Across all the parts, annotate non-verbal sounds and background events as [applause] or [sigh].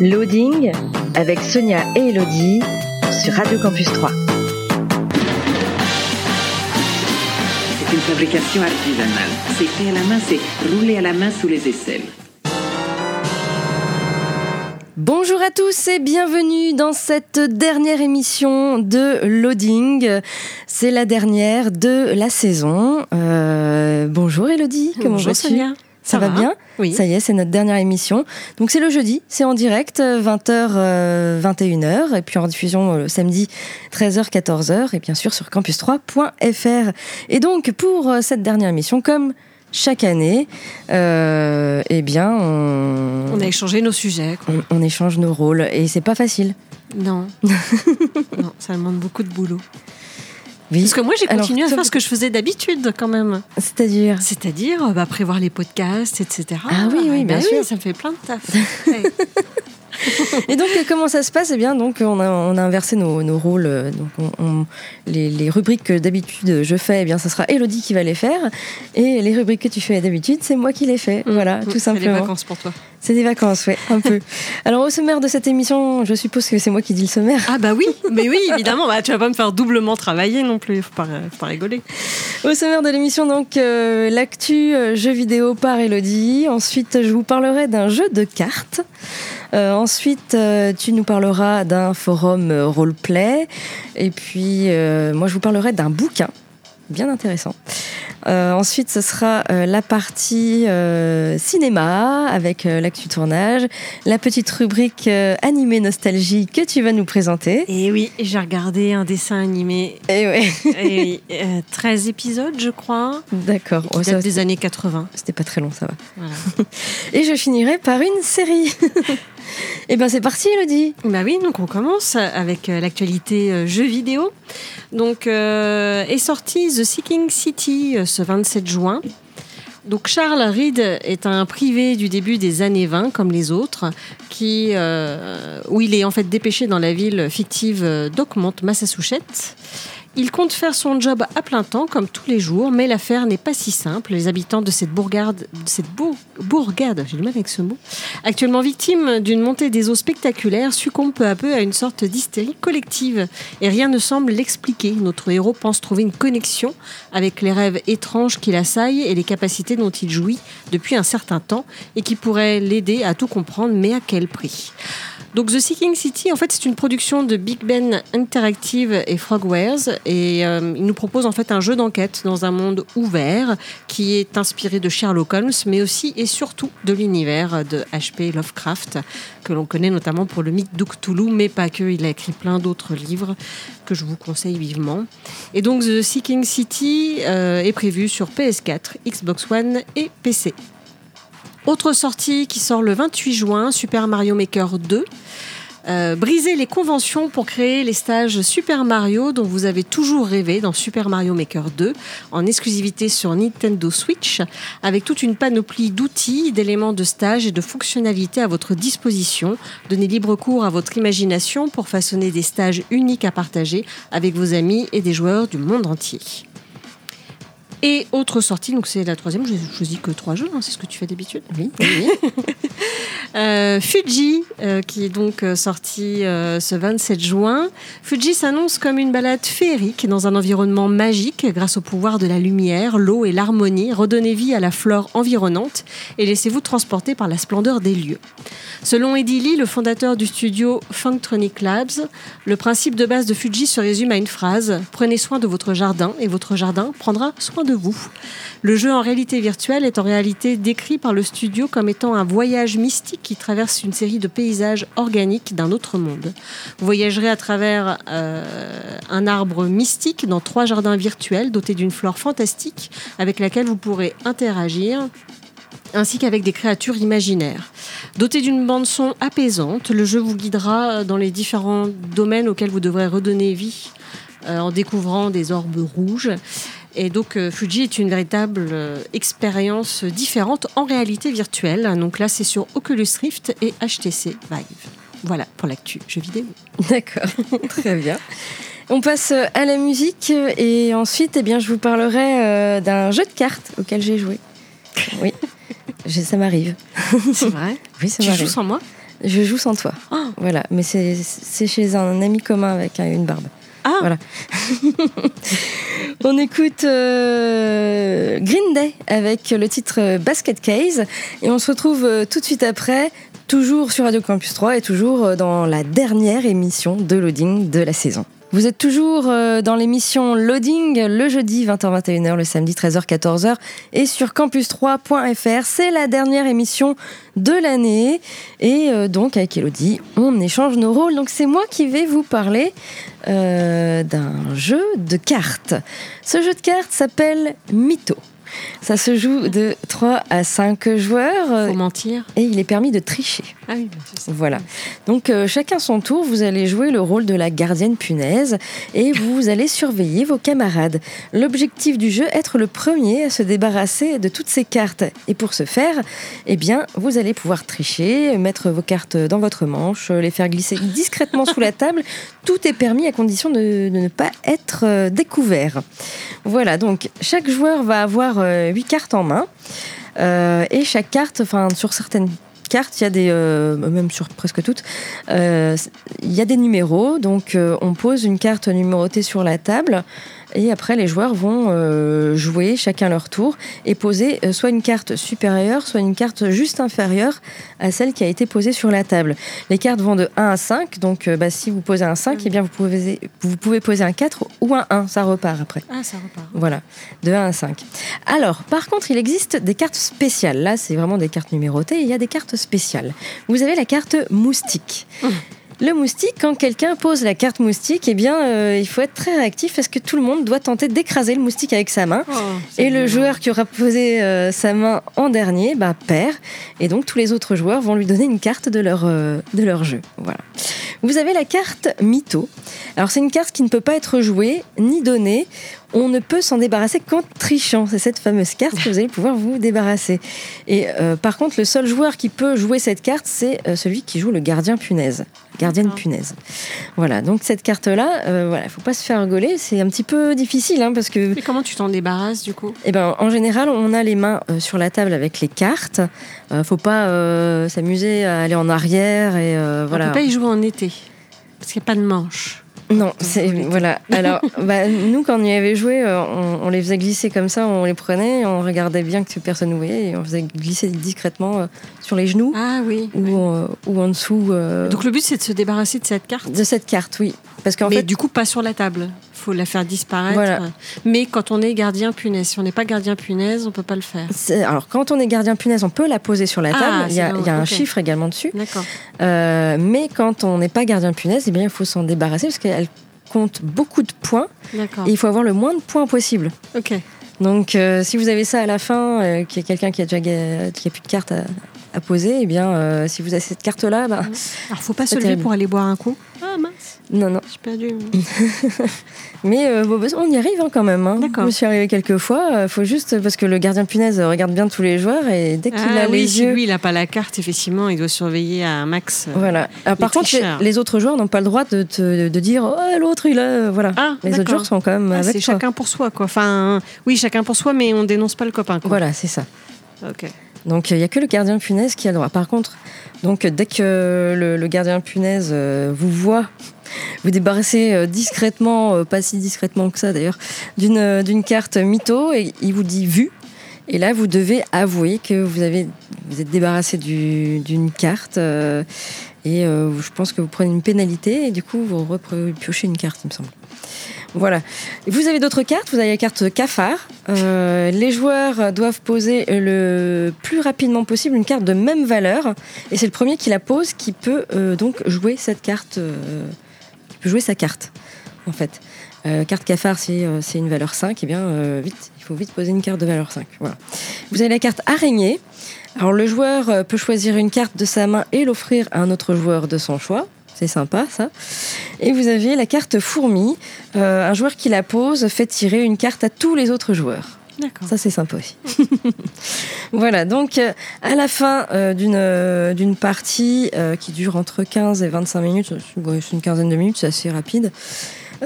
Loading avec Sonia et Elodie sur Radio Campus 3. C'est une fabrication artisanale. C'est fait à la main, c'est roulé à la main sous les aisselles. Bonjour à tous et bienvenue dans cette dernière émission de Loading. C'est la dernière de la saison. Euh, bonjour Elodie, comment Bonjour vas-tu? Sonia. Ça, va, bien Oui. Ça y est, c'est notre dernière émission. Donc c'est le jeudi, c'est en direct, 20h, 21h, et puis en diffusion euh, le samedi, 13h, 14h, et bien sûr sur campus3.fr. Et donc pour euh, cette dernière émission, comme chaque année, euh, eh bien, on, On a échangé nos sujets. quoi. on, on échange nos rôles, et c'est pas facile. Non. [laughs] non, ça demande beaucoup de boulot. Oui. Parce que moi, j'ai Alors, continué à faire ce que je faisais d'habitude quand même. C'est-à-dire C'est-à-dire bah, prévoir les podcasts, etc. Ah oui, oui, bah bien sûr. ça me fait plein de taf. [laughs] Ouais. Et donc, euh, comment ça se passe? Eh bien, donc, on a, on a inversé nos, nos rôles. euh, Donc, on, on- les, les rubriques que d'habitude je fais, eh bien, ça sera Elodie qui va les faire. Et les rubriques que tu fais d'habitude, c'est moi qui les fais. Voilà, Mm, tout c'est simplement. les vacances pour toi. C'est des vacances, ouais, un peu. [laughs] Alors, au sommaire de cette émission, je suppose que c'est moi qui dis le sommaire. Ah bah oui, mais oui, évidemment. Bah, tu vas pas me faire doublement travailler non plus. Faut pas, faut pas rigoler. Au sommaire de l'émission, donc, euh, l'actu euh, jeu vidéo par Elodie. Ensuite, je vous parlerai d'un jeu de cartes. Euh, ensuite, euh, tu nous parleras d'un forum euh, roleplay. Et puis, moi, je vous parlerai d'un bouquin bien intéressant. Euh, ensuite, ce sera euh, la partie euh, cinéma avec l'actu tournage, la petite rubrique animé nostalgie que tu vas nous présenter. Et oui, j'ai regardé un dessin animé. Et ouais, Et oui, [laughs] euh, 13 épisodes, je crois. d'accord. Oh, date des années 80. C'était pas très long, ça va. Voilà. [laughs] Et je finirai par une série. [laughs] Et ben c'est parti, Elodie. Bah oui, donc on commence avec euh, l'actualité euh, jeux vidéo. Donc euh, est sorti The Seeking City ce 27 juin. Donc Charles Reed est un privé du début des années 20 comme les autres, qui où il est en fait dépêché dans la ville fictive d'Oakmont, Massachusetts. Il compte faire son job à plein temps, comme tous les jours, mais l'affaire n'est pas si simple. Les habitants de cette bourgade, j'ai mal avec ce mot, actuellement victimes d'une montée des eaux spectaculaire, succombent peu à peu à une sorte d'hystérie collective. Et rien ne semble l'expliquer. Notre héros pense trouver une connexion avec les rêves étranges qui l'assaillent et les capacités dont il jouit depuis un certain temps et qui pourraient l'aider à tout comprendre, mais à quel prix? Donc The Seeking City, en fait, c'est une production de Big Ben Interactive et Frogwares et euh, il nous propose en fait un jeu d'enquête dans un monde ouvert qui est inspiré de Sherlock Holmes, mais aussi et surtout de l'univers de H.P. Lovecraft que l'on connaît notamment pour le mythe d'Uctulu, mais pas que. Il a écrit plein d'autres livres que je vous conseille vivement. Et donc The Seeking City euh, est prévu sur PS4, Xbox One et PC. Autre sortie qui sort le 28 juin, Super Mario Maker 2. Euh, briser les conventions pour créer les stages Super Mario dont vous avez toujours rêvé dans Super Mario Maker 2 en exclusivité sur Nintendo Switch avec toute une panoplie d'outils, d'éléments de stage et de fonctionnalités à votre disposition. Donnez libre cours à votre imagination pour façonner des stages uniques à partager avec vos amis et des joueurs du monde entier. Et autre sortie, donc c'est la troisième, je choisis que trois jeux, hein, c'est ce que tu fais d'habitude. Oui. [laughs] Euh, Fuji, euh, qui est donc euh, sorti euh, ce 27 juin. Fuji s'annonce comme une balade féerique dans un environnement magique grâce au pouvoir de la lumière, l'eau et l'harmonie. Redonnez vie à la flore environnante et laissez-vous transporter par la splendeur des lieux. Selon Eddie Lee, le fondateur du studio Funktronic Labs, le principe de base de Fuji se résume à une phrase Prenez soin de votre jardin et votre jardin prendra soin de vous. Le jeu en réalité virtuelle est en réalité décrit par le studio comme étant un voyage mystique qui traverse une série de paysages organiques d'un autre monde. Vous voyagerez à travers euh, un arbre mystique dans trois jardins virtuels dotés d'une flore fantastique avec laquelle vous pourrez interagir ainsi qu'avec des créatures imaginaires. Doté d'une bande son apaisante, le jeu vous guidera dans les différents domaines auxquels vous devrez redonner vie euh, en découvrant des orbes rouges. Et donc euh, Fuji est une véritable euh, expérience différente en réalité virtuelle. Donc là, c'est sur Oculus Rift et HTC Vive. Voilà pour l'actu jeu vidéo. [laughs] D'accord, très bien. [laughs] On passe à la musique et ensuite, eh bien, je vous parlerai euh, d'un jeu de cartes auquel j'ai joué. [laughs] Oui, ça m'arrive. C'est vrai? Oui, ça Tu m'arrive. joues sans moi? Je joue sans toi. Oh. Voilà, mais c'est chez un ami commun avec un- une barbe. Ah Voilà. [laughs] On écoute euh, Green Day avec le titre Basket Case et on se retrouve euh, tout de suite après, toujours sur Radio Campus 3 et toujours euh, dans la dernière émission de Loading de la saison. Vous êtes toujours euh, dans l'émission Loading le jeudi 20h-21h, le samedi 13h-14h et sur campus3.fr. C'est la dernière émission de l'année et euh, donc avec Elodie, on échange nos rôles. Donc c'est moi qui vais vous parler euh, d'un jeu de cartes. Ce jeu de cartes s'appelle Mytho. Ça se joue de 3 à 5 joueurs Faut mentir. et il est permis de tricher. Ah oui, bah, ça. Voilà. Donc euh, chacun son tour, vous allez jouer le rôle de la gardienne punaise et vous allez surveiller vos camarades. L'objectif du jeu être le premier à se débarrasser de toutes ces cartes. Et pour ce faire, eh bien, vous allez pouvoir tricher, mettre vos cartes dans votre manche, les faire glisser discrètement sous la table. [laughs] Tout est permis à condition de, de ne pas être euh, découvert. Voilà, donc chaque joueur va avoir euh, 8 cartes en main. Euh, et chaque carte, enfin sur certaines cartes, il y a des, euh, même sur presque toutes, il y a des numéros. Donc on pose une carte numérotée sur la table. Et après, les joueurs vont euh, jouer chacun leur tour et poser euh, soit une carte supérieure, soit une carte juste inférieure à celle qui a été posée sur la table. Les cartes vont de 1 à 5, donc euh, bah, si vous posez un 5, eh bien vous pouvez, vous pouvez poser un 4 ou un 1, ça repart après. Ah, ça repart. Voilà, de 1 à 5. Alors, par contre, il existe des cartes spéciales. Là, c'est vraiment des cartes numérotées. Il y a des cartes spéciales. Vous avez la carte moustique. Le moustique, quand quelqu'un pose la carte moustique, eh bien, euh, il faut être très réactif parce que tout le monde doit tenter d'écraser le moustique avec sa main. Oh, Et le joueur qui aura posé euh, sa main en dernier, bah, perd. Et donc, tous les autres joueurs vont lui donner une carte de leur, euh, de leur jeu. Voilà. Vous avez la carte Mytho. Alors, c'est une carte qui ne peut pas être jouée ni donnée. On ne peut s'en débarrasser qu'en trichant. C'est cette fameuse carte que vous allez pouvoir vous débarrasser. Et euh, par contre, le seul joueur qui peut jouer cette carte, c'est euh, celui qui joue le gardien punaise. Gardienne D'accord. punaise. Voilà, donc cette carte-là, euh, voilà, faut pas se faire rigoler. C'est un petit peu difficile hein, parce que Mais comment tu t'en débarrasses du coup? Eh ben, en général, on a les mains euh, sur la table avec les cartes. Faut pas s'amuser à aller en arrière et euh, On voilà. peut pas y jouer en été. Parce qu'il n'y a pas de manche. Non, c'est voilà. Alors, bah, nous, quand on y avait joué, euh, on, on les faisait glisser comme ça, on les prenait, on regardait bien que personne ne voyait, et on faisait glisser discrètement euh, sur les genoux Ah oui. ou, en- ou en dessous euh, Donc le but c'est de se débarrasser de cette carte? de cette carte, oui. Parce qu'en mais fait, du coup pas sur la table. Faut la faire disparaître. Voilà. Mais quand on est gardien punaise, si on n'est pas gardien punaise, on peut pas le faire. alors quand on est gardien punaise, on peut la poser sur la Ah, table. il y a, c'est bon, il y a un chiffre également dessus. Euh, mais quand on n'est pas gardien punaise, eh bien, il faut s'en débarrasser parce qu'elle compte beaucoup de points et il faut avoir le moins de points possible. Ok. Donc, euh, si vous avez ça à la fin, euh, qu'il y a quelqu'un qui a déjà qui a plus de cartes à, à poser, eh bien, si vous avez cette carte-là, bah, Alors faut pas se lever terrible. pour aller boire un coup. Ah non, non. j'ai perdu. [laughs] Mais euh, bon, on y arrive hein, quand même. Hein. D'accord. Je me suis arrivé quelques fois. euh, faut juste parce que le gardien punaise regarde bien tous les joueurs et dès qu'il Ah a oui, les si yeux. lui il a pas la carte, effectivement, il doit surveiller à un max. euh, Voilà. Alors, par contre, les, autres joueurs n'ont pas le droit de, te- de dire oh, l'autre il a. Voilà. Ah, les autres joueurs sont quand même Ah, avec c'est chacun pour soi, quoi. Enfin, oui, chacun pour soi, mais on dénonce pas le copain, quoi. Voilà, c'est ça. Ok. Donc il n'y a que le gardien punaise qui a le droit. Par contre, donc dès que le, gardien punaise euh, vous voit, vous débarrassez euh, discrètement, euh, pas si discrètement que ça d'ailleurs, d'une carte mytho et il vous dit vu. Et là, vous devez avouer que vous avez vous êtes débarrassé du- d'une carte et je pense que vous prenez une pénalité et du coup vous repiochez une carte, il me semble. Voilà. Vous avez d'autres cartes? Vous avez la carte cafard. Euh, les joueurs doivent poser le plus rapidement possible une carte de même valeur. Et c'est le premier qui la pose qui peut euh, donc jouer cette carte, euh, qui peut jouer sa carte, en fait. Carte cafard, c'est une valeur 5. Et bien, euh, vite, il faut vite poser une carte de valeur 5. Voilà. Vous avez la carte araignée. Alors le joueur peut choisir une carte de sa main et l'offrir à un autre joueur de son choix. C'est sympa ça. Et vous avez la carte fourmi. Euh, un joueur qui la pose fait tirer une carte à tous les autres joueurs. Ça, c'est sympa aussi. [laughs] voilà, donc euh, à la fin euh, d'une euh, d'une partie qui dure entre 15 et 25 minutes, c'est une quinzaine de minutes, c'est assez rapide,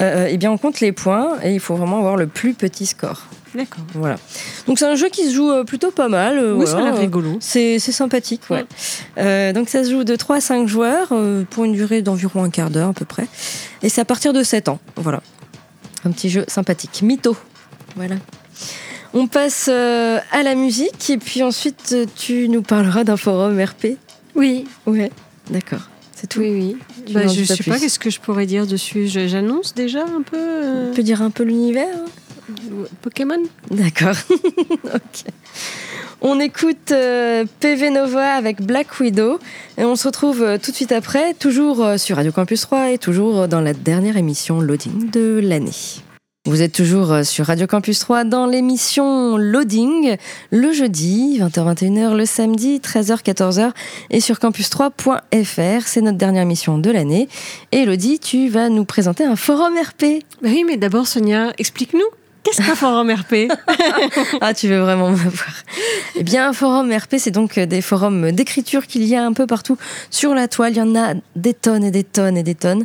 eh bien on compte les points et il faut vraiment avoir le plus petit score. D'accord. Voilà. Donc c'est un jeu qui se joue plutôt pas mal. Oui, voilà. l'air rigolo. C'est c'est sympathique, ouais. Donc ça se joue de 3 à 5 joueurs pour une durée d'environ un quart d'heure à peu près. Et c'est à partir de 7 ans. Voilà. Un petit jeu sympathique. Mytho. Voilà. On passe euh, à la musique et puis ensuite euh, tu nous parleras d'un forum RP. Oui, Ouais, d'accord. C'est tout. oui, oui. Bah, je pas sais pas, qu'est-ce que je pourrais dire dessus? J'annonce déjà un peu euh, On peut dire un peu l'univers hein? Pokémon D'accord. [laughs] Ok. On écoute euh, PV Nova avec Black Widow et on se retrouve euh, tout de suite après, toujours sur Radio Campus 3 et toujours dans la dernière émission Loading de l'année. Vous êtes toujours euh, sur Radio Campus 3 dans l'émission Loading le jeudi 20h-21h, le samedi 13h-14h et sur campus3.fr. C'est notre dernière émission de l'année. Et Elodie, tu vas nous présenter un forum RP. Bah oui, mais d'abord, Sonia, explique-nous. Qu'est-ce qu'un forum RP [laughs] Ah, tu veux vraiment me voir Eh bien, un forum RP, c'est donc des forums d'écriture qu'il y a un peu partout sur la toile. Il y en a des tonnes et des tonnes et des tonnes.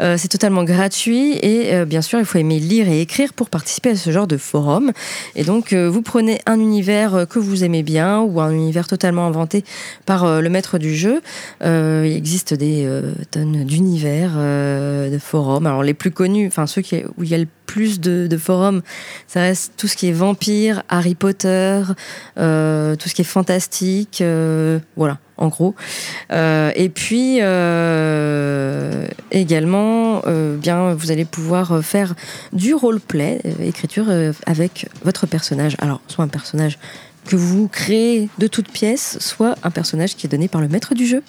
Euh, c'est totalement gratuit et euh, bien sûr, il faut aimer lire et écrire pour participer à ce genre de forum. Et donc, euh, vous prenez un univers euh, que vous aimez bien ou un univers totalement inventé par euh, le maître du jeu. Euh, il existe des euh, tonnes d'univers, euh, de forums. Alors, les plus connus, enfin ceux qui, où il y a le plus de, forums, ça reste tout ce qui est vampire, Harry Potter, euh, tout ce qui est fantastique, euh, voilà, en gros. Euh, et puis également, bien, vous allez pouvoir faire du roleplay, écriture avec votre personnage. Alors, soit un personnage que vous créez de toutes pièces, soit un personnage qui est donné par le maître du jeu.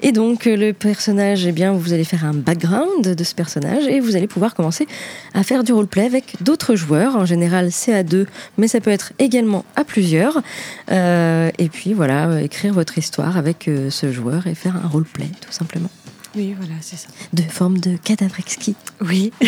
Et donc euh, le personnage, eh bien, vous allez faire un background de ce personnage et vous allez pouvoir commencer à faire du roleplay avec d'autres joueurs. En général, c'est à deux, mais ça peut être également à plusieurs. Euh, et puis voilà, écrire votre histoire avec euh, ce joueur et faire un roleplay, tout simplement. Oui, voilà, c'est ça. De forme de cadavre exquis. Oui. [laughs]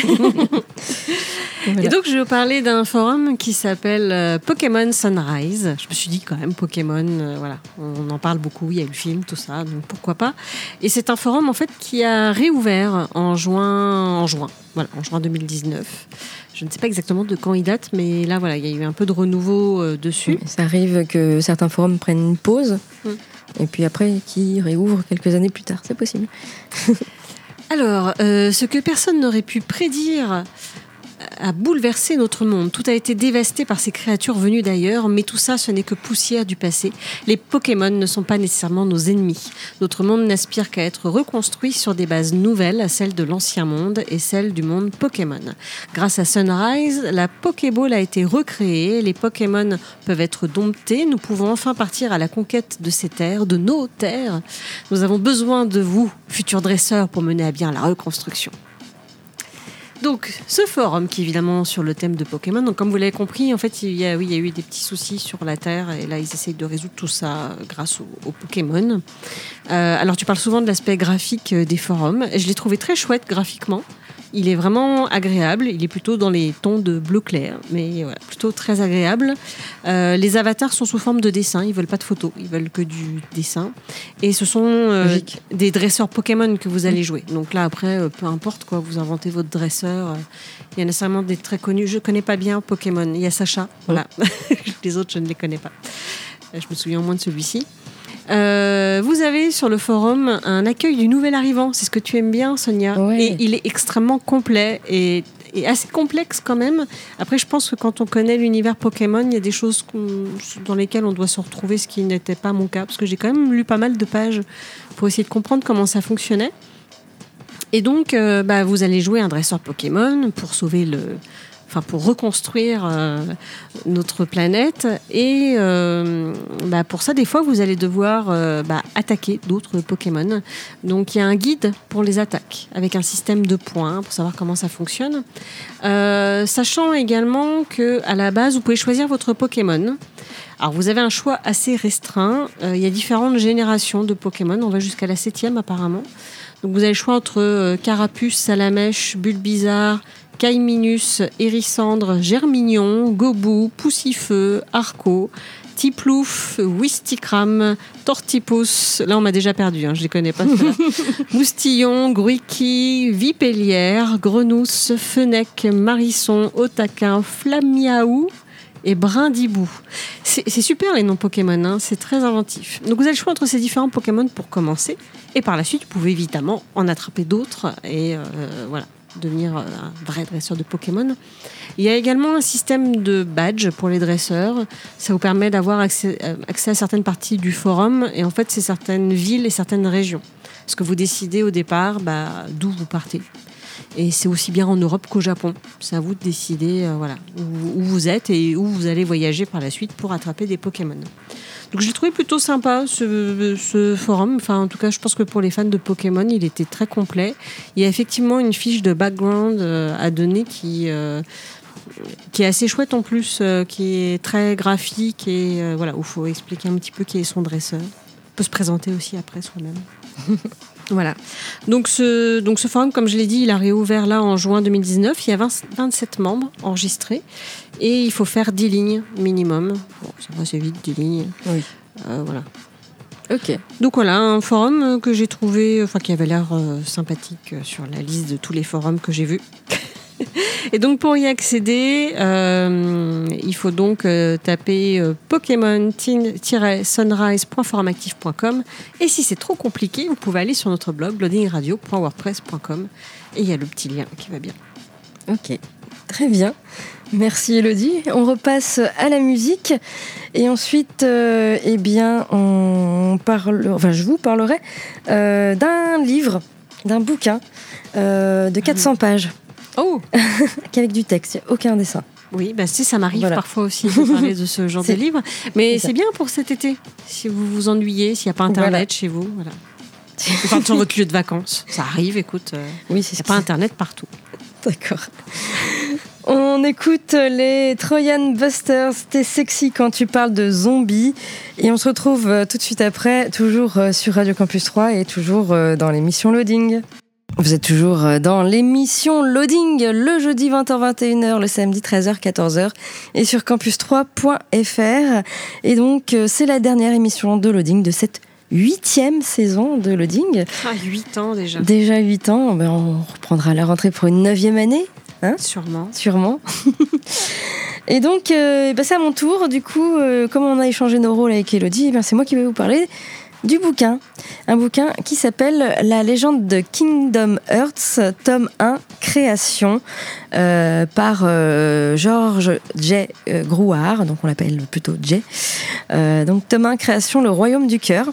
Voilà. Et donc, je vais vous parler d'un forum qui s'appelle euh, Pokémon Sunrise. Je me suis dit quand même, Pokémon, euh, voilà, on en parle beaucoup, il y a eu le film, tout ça, donc pourquoi pas. Et c'est un forum, en fait, qui a réouvert en juin, en juin, voilà, en juin 2019. Je ne sais pas exactement de quand il date, mais là, voilà, il y a eu un peu de renouveau euh, dessus. Ça arrive que certains forums prennent une pause. Mm. Et puis après, qui réouvrent quelques années plus tard, c'est possible. [laughs] Alors, euh, ce que personne n'aurait pu prédire a bouleversé notre monde. Tout a été dévasté par ces créatures venues d'ailleurs, mais tout ça, ce n'est que poussière du passé. Les Pokémon ne sont pas nécessairement nos ennemis. Notre monde n'aspire qu'à être reconstruit sur des bases nouvelles, celles de l'ancien monde et celles du monde Pokémon. Grâce à Sunrise, la Pokéball a été recréée, les Pokémon peuvent être domptés, nous pouvons enfin partir à la conquête de ces terres, de nos terres. Nous avons besoin de vous, futurs dresseurs, pour mener à bien la reconstruction. Donc, ce forum qui est évidemment sur le thème de Pokémon, donc comme vous l'avez compris, en fait, il y, a, oui, il y a eu des petits soucis sur la Terre et là, ils essayent de résoudre tout ça grâce aux, aux Pokémon. Euh, alors, tu parles souvent de l'aspect graphique euh, des forums. Je l'ai trouvé très chouette graphiquement. Il est vraiment agréable. Il est plutôt dans les tons de bleu clair, mais voilà, plutôt très agréable. Euh, les avatars sont sous forme de dessin. Ils veulent pas de photos. Ils veulent que du dessin. Et ce sont euh, des dresseurs Pokémon que vous allez jouer. Donc là, après, euh, peu importe quoi, vous inventez votre dresseur. Il y en a nécessairement des très connus. Je connais pas bien Pokémon. Il y a Sacha. Voilà. [laughs] les autres, je ne les connais pas. Je me souviens au moins de celui-ci. Euh, vous avez sur le forum un accueil du nouvel arrivant. C'est ce que tu aimes bien, Sonia. Ouais. Et il est extrêmement complet et, et assez complexe quand même. Après, je pense que quand on connaît l'univers Pokémon, il y a des choses dans lesquelles on doit se retrouver, ce qui n'était pas mon cas. Parce que j'ai quand même lu pas mal de pages pour essayer de comprendre comment ça fonctionnait. Et donc, euh, bah, vous allez jouer un dresseur Pokémon pour sauver le, enfin pour reconstruire euh, notre planète. Et euh, bah, pour ça, des fois, vous allez devoir euh, bah, attaquer d'autres Pokémon. Donc, il y a un guide pour les attaques avec un système de points pour savoir comment ça fonctionne. Sachant également que à la base, vous pouvez choisir votre Pokémon. Alors vous avez un choix assez restreint. Il y a différentes générations de Pokémon. On va jusqu'à la septième apparemment. Donc vous avez le choix entre Carapuce, Salamèche, Bulbizarre, Caiminus, Hérissandre, Germignon, Gobou, Poussifeu, Arco, Tiplouf, Wistikram, Tortipus, là on m'a déjà perdu, hein, je les connais pas. [laughs] Moustillon, Gruiki, Vipellière, Grenousse, Fenec, Marisson, Otaquin, Flamiaou et Brindibou. C'est c'est super les noms Pokémon, hein, c'est très inventif. Donc vous avez le choix entre ces différents Pokémon pour commencer, et par la suite vous pouvez évidemment en attraper d'autres et euh, voilà devenir euh, un vrai dresseur de Pokémon. Il y a également un système de badge pour les dresseurs. Ça vous permet d'avoir accès, euh, à certaines parties du forum et en fait c'est certaines villes et certaines régions. Parce que vous décidez au départ bah, d'où vous partez. Et c'est aussi bien en Europe qu'au Japon. C'est à vous de décider euh, voilà, où vous êtes et où vous allez voyager par la suite pour attraper des Pokémon. Donc j'ai trouvé plutôt sympa ce, forum. Enfin, en tout cas, je pense que pour les fans de Pokémon, il était très complet. Il y a effectivement une fiche de background euh, à donner qui, euh, qui est assez chouette en plus, euh, qui est très graphique et voilà, où il faut expliquer un petit peu qui est son dresseur. On peut se présenter aussi après soi-même. [laughs] Voilà. Donc ce, donc ce forum, comme je l'ai dit, il a réouvert là en juin 2019. Il y a 20 27 membres enregistrés et il faut faire 10 lignes minimum. Bon, ça va, c'est vite, 10 lignes. Oui. Euh, voilà. Ok. Donc voilà, un forum euh, que j'ai trouvé, enfin qui avait l'air euh, sympathique euh, sur la liste de tous les forums que j'ai vus. [laughs] [laughs] Et donc pour y accéder, euh, il faut donc euh, taper euh, Pokémon-sunrise.forumactif.com et si c'est trop compliqué, vous pouvez aller sur notre blog loadingradio.wordpress.com et il y a le petit lien qui va bien. Ok, très bien. Merci Elodie. On repasse à la musique et ensuite, eh bien, on parle, enfin, je vous parlerai d'un livre, d'un bouquin de 400 pages Oh [laughs] avec du texte, aucun dessin. Oui, bah si, ça m'arrive Voilà. parfois aussi de parler de ce genre [laughs] de livre. Mais c'est bien pour cet été. Si vous vous ennuyez, s'il n'y a pas Internet Voilà. chez vous, voilà. Partez sur votre lieu de vacances. Ça arrive, écoute. euh, Oui, Il c'est n'y ce a pas Internet partout. D'accord. On écoute les Trojan Busters, t'es sexy quand tu parles de zombies. Et on se retrouve euh, tout de suite après, toujours euh, sur Radio Campus 3 et toujours euh, dans l'émission Loading. Vous êtes toujours euh, dans l'émission Loading, le jeudi 20h-21h, le samedi 13h-14h et sur campus3.fr. Et donc, euh, c'est la dernière émission de Loading de cette huitième saison de Loading. Ah, 8 ans déjà. Déjà 8 ans, ben on reprendra la rentrée pour une neuvième année Sûrement. sûrement. [laughs] Et donc, euh, bah, c'est à mon tour. Du coup, euh, comme on a échangé nos rôles avec Elodie, eh bien, c'est moi qui vais vous parler du bouquin. Un bouquin qui s'appelle La légende de Kingdom Hearts, tome 1, création, euh, par euh, George J. Grouard, donc on l'appelle plutôt J. Euh, donc, tome 1, création, Le Royaume du Cœur,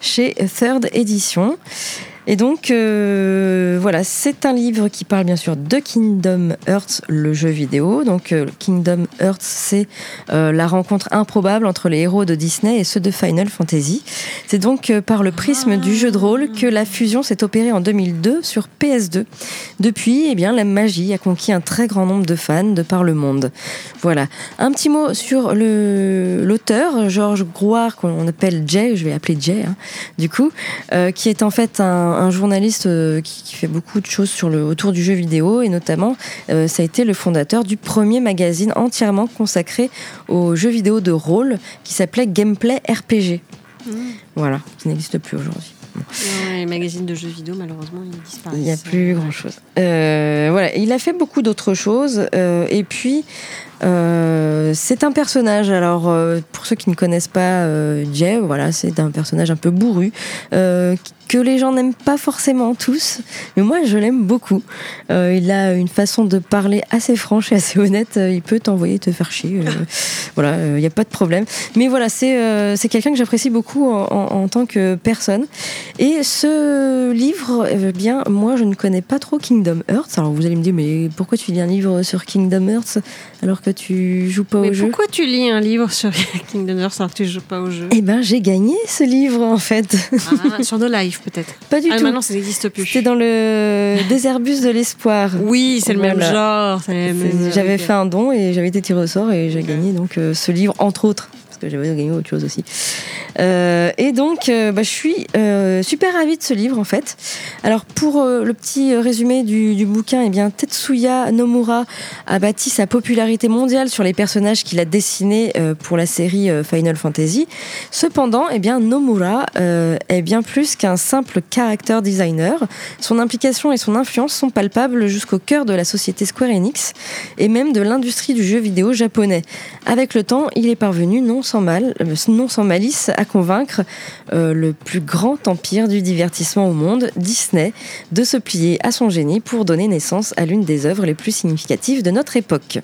chez Third Edition. Et donc, euh, voilà, c'est un livre qui parle bien sûr de Kingdom Hearts, le jeu vidéo. Donc, euh, Kingdom Hearts, c'est euh, la rencontre improbable entre les héros de Disney et ceux de Final Fantasy. C'est donc par le prisme du jeu de rôle que la fusion s'est opérée en 2002 sur PS2. Depuis, eh bien, la magie a conquis un très grand nombre de fans de par le monde. Voilà. Un petit mot sur l'auteur, Georges Grouard, qu'on appelle Jay, je vais appeler Jay, hein, du coup, qui est en fait un, un journaliste euh, qui, qui fait beaucoup de choses sur le, autour du jeu vidéo et notamment euh, ça a été le fondateur du premier magazine entièrement consacré aux jeux vidéo de rôle qui s'appelait Gameplay RPG. Voilà, qui n'existe plus aujourd'hui. Ouais, les magazines de jeux vidéo, malheureusement, ils disparaissent. Il n'y a plus grand chose. Euh, voilà, il a fait beaucoup d'autres choses. euh, et puis, euh, c'est un personnage. Alors, pour ceux qui ne connaissent pas Jay, voilà, c'est un personnage un peu bourru. euh, que les gens n'aiment pas forcément tous, mais moi je l'aime beaucoup. Euh, il a une façon de parler assez franche et assez honnête. Euh, Il peut t'envoyer te faire chier. euh, [laughs] voilà, il n'y a pas de problème. Mais voilà, c'est c'est quelqu'un que j'apprécie beaucoup en, en- en tant que personne. Et ce livre, eh bien, moi, je ne connais pas trop Kingdom Hearts. Alors, vous allez me dire, mais pourquoi tu lis un livre sur Kingdom Hearts alors que tu joues pas Mais au jeu pourquoi tu lis un livre [laughs] sur Kingdom Hearts alors que tu joues pas au jeu? Eh ben, j'ai gagné ce livre, en fait. Ah, Sur No Life, peut-être. pas du Ah, tout. maintenant, ça n'existe plus. C'était dans le [laughs] Désherbus de l'espoir. Oui, c'est le même genre. J'avais fait un don et j'avais été tiré au sort et j'ai gagné donc euh, ce livre, entre autres. Que j'avais gagné autre chose aussi. Euh, et donc, euh, bah, je suis euh, super ravie de ce livre en fait. Alors pour le petit résumé du, bouquin, eh bien Tetsuya Nomura a bâti sa popularité mondiale sur les personnages qu'il a dessinés pour la série Final Fantasy. Cependant, eh bien Nomura est bien plus qu'un simple character designer. Son implication et son influence sont palpables jusqu'au cœur de la société Square Enix et même de l'industrie du jeu vidéo japonais. Avec le temps, il est parvenu non mal, euh, non sans malice, à convaincre euh, le plus grand empire du divertissement au monde, Disney, de se plier à son génie pour donner naissance à l'une des œuvres les plus significatives de notre époque.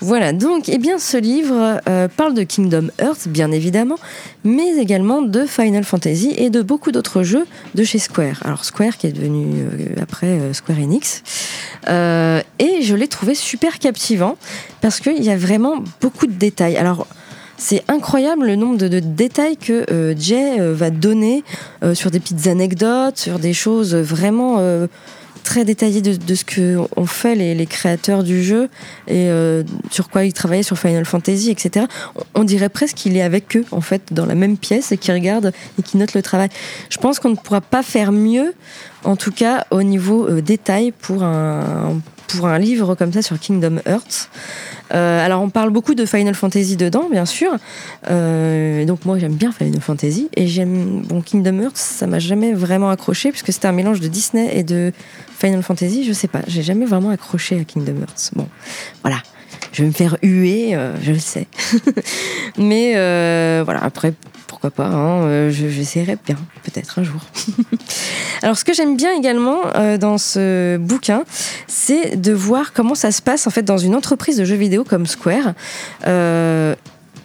Voilà, donc eh bien, ce livre euh, parle de Kingdom Hearts, bien évidemment, mais également de Final Fantasy et de beaucoup d'autres jeux de chez Square. Alors Square qui est devenu après Square Enix. Et je l'ai trouvé super captivant parce qu'il y a vraiment beaucoup de détails. Alors c'est incroyable le nombre de, détails que euh, Jay euh, va donner euh, sur des petites anecdotes, sur des choses vraiment très détaillées de, ce que ont fait les, créateurs du jeu et sur quoi ils travaillaient sur Final Fantasy, etc. On, dirait presque qu'il est avec eux en fait dans la même pièce et qu'il regarde et qu'il note le travail. Je pense qu'on ne pourra pas faire mieux, en tout cas au niveau détail pour un pour un livre comme ça sur Kingdom Hearts. Euh, alors on parle beaucoup de Final Fantasy dedans, bien sûr. Euh, donc moi j'aime bien Final Fantasy et j'aime bon Kingdom Hearts, ça m'a jamais vraiment accroché puisque c'était un mélange de Disney et de Final Fantasy. Je sais pas, j'ai jamais vraiment accroché à Kingdom Hearts. Bon, voilà. Je vais me faire huer, euh, je le sais. [laughs] Mais voilà, après, pourquoi pas, hein, euh, je- j'essaierai bien, peut-être un jour. [laughs] Alors, ce que j'aime bien également euh, dans ce bouquin, c'est de voir comment ça se passe en fait dans une entreprise de jeux vidéo comme Square. Euh,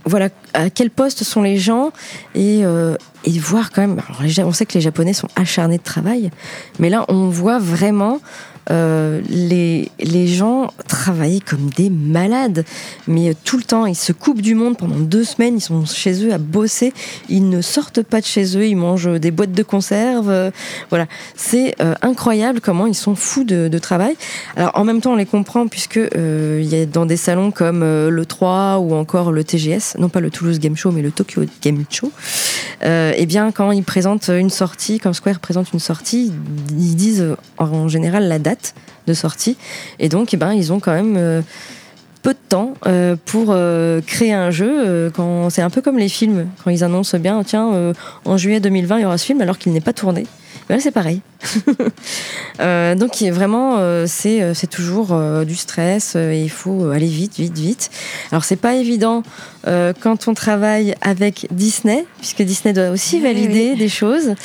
voilà, à quel poste sont les gens et, et voir quand même. Alors, on sait que les Japonais sont acharnés de travail, mais là, on voit vraiment euh, les, gens travailler comme des malades, mais tout le temps, ils se coupent du monde. Pendant deux semaines, ils sont chez eux à bosser, ils ne sortent pas de chez eux, ils mangent des boîtes de conserve, euh, voilà, c'est euh, incroyable comment ils sont fous de, de travail. Alors en même temps, on les comprend puisque il y a dans des salons comme le 3 ou encore le TGS, non pas le Toulouse Game Show, mais le Tokyo Game Show. Eh bien, quand ils présentent une sortie, quand Square présente une sortie, ils disent en général la date de sortie. Et donc, eh ben, ils ont quand même euh, peu de temps euh, pour euh, créer un jeu. quand c'est un peu comme les films, quand ils annoncent bien, tiens, en juillet 2020, il y aura ce film alors qu'il n'est pas tourné. Ben c'est pareil. [laughs] Euh, donc, vraiment, euh, c'est euh, c'est toujours euh, du stress. et il faut aller vite, vite, vite. Alors, c'est pas évident quand on travaille avec Disney, puisque Disney doit aussi valider oui. des choses.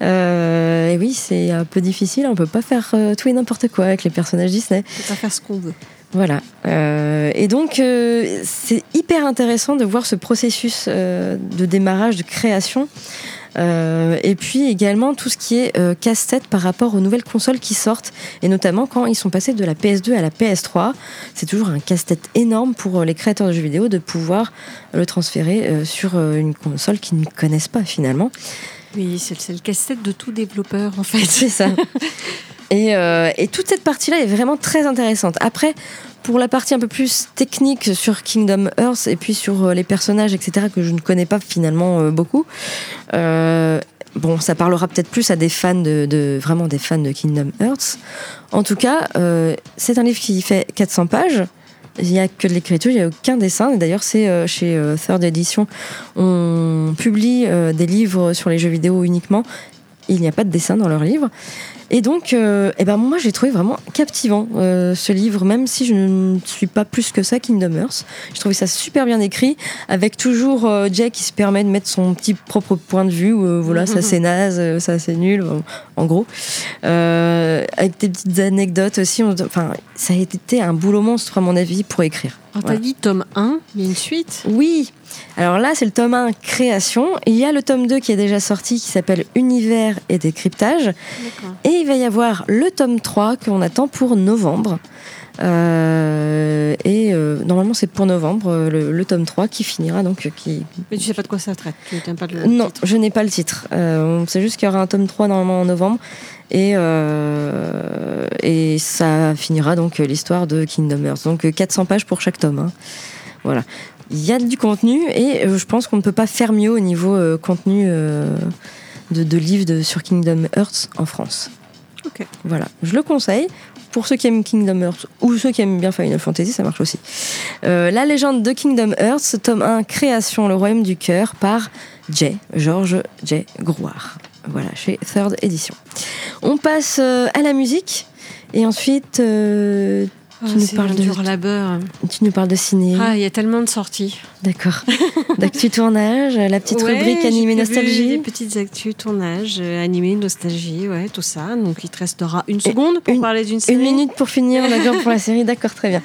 Et oui, c'est un peu difficile. On peut pas faire tout et n'importe quoi avec les personnages Disney. On peut pas faire ce qu'on veut. Voilà. Euh, et donc, euh, c'est hyper intéressant de voir ce processus euh, de démarrage, de création. Euh, et puis également tout ce qui est euh, casse-tête par rapport aux nouvelles consoles qui sortent, et notamment quand ils sont passés de la PS2 à la PS3. C'est toujours un casse-tête énorme pour euh, les créateurs de jeux vidéo de pouvoir le transférer euh, sur une console qu'ils ne connaissent pas finalement. Oui, c'est c'est le casse-tête de tout développeur en fait. C'est ça. [laughs] Et, euh, et toute cette partie-là est vraiment très intéressante. Après, pour la partie un peu plus technique sur Kingdom Hearts et puis sur euh, les personnages, etc., que je ne connais pas finalement euh, beaucoup, euh, bon, ça parlera peut-être plus à des fans de, vraiment des fans de Kingdom Hearts. En tout cas, c'est un livre qui fait 400 pages. Il n'y a que de l'écriture, il n'y a aucun dessin. D'ailleurs, c'est chez Third Edition, on publie des livres sur les jeux vidéo uniquement. Il n'y a pas de dessin dans leurs livres. Et donc, euh, eh ben moi, j'ai trouvé vraiment captivant euh, ce livre, même si je ne suis pas plus que ça Kingdom Hearts. J'ai trouvé ça super bien écrit, avec toujours euh, Jay qui se permet de mettre son petit propre point de vue. Où, euh, voilà, ça c'est [laughs] naze, ça c'est nul, en gros. Avec des petites anecdotes aussi. Enfin, ça a été un boulot monstre à mon avis pour écrire. Alors, Voilà. t'as dit tome 1, il y a une suite. Oui. Alors là, c'est le tome 1 création. Il y a le tome 2 qui est déjà sorti qui s'appelle Univers et décryptage. Et il va y avoir le tome 3 qu'on attend pour novembre. Euh, et euh, normalement, c'est pour novembre, euh, le, le tome 3 qui finira donc. Qui... Mais tu sais pas de quoi ça traite. Tu n'aimes pas le Non, titre. je n'ai pas le titre. On sait juste qu'il y aura un tome 3 normalement en novembre. Et, euh, et ça finira donc l'histoire de Kingdom Hearts. Donc euh, 400 pages pour chaque tome. hein. Voilà. Il y a du contenu et euh, je pense qu'on ne peut pas faire mieux au niveau euh, contenu de, de livres de, sur Kingdom Hearts en France. Ok. Voilà, je le conseille. Pour ceux qui aiment Kingdom Hearts ou ceux qui aiment bien Final Fantasy, ça marche aussi. Euh, la légende de Kingdom Hearts, tome 1, Création, le royaume du cœur, par Jay, Georges Jay Grouard. Voilà, chez Third Edition. On passe euh, à la musique et ensuite euh, Oh, nous c'est parles de- dur labeur. tu nous parles de ciné. Ah, il y a tellement de sorties. D'accord. [laughs] D'actu tournage, la petite Ouais, rubrique animée nostalgie. Des petites actus, tournage, euh, animé, nostalgie, ouais, tout ça. Donc il te restera une seconde pour une- parler d'une série. Une minute pour finir, d'accord, pour la série, [laughs] d'accord, très bien.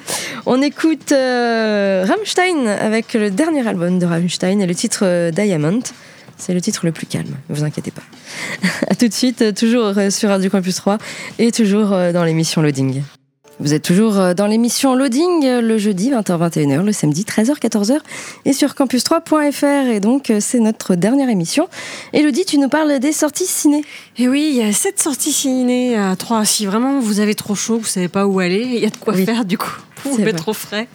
On écoute euh, Rammstein avec le dernier album de Rammstein et le titre euh, Diamond. C'est le titre le plus calme, ne vous inquiétez pas. [laughs] à tout de suite, toujours euh, sur Radio Campus 3 et toujours euh, dans l'émission Loading. Vous êtes toujours euh, dans l'émission Loading le jeudi 20h-21h, le samedi 13h-14h et sur campus3.fr. Et donc, c'est notre dernière émission. Elodie, tu nous parles des sorties ciné. Et oui, il y a sept sorties ciné à trois. Si vraiment vous avez trop chaud, vous savez pas où aller, il y a de quoi Oui. faire du coup. Vous êtes trop frais.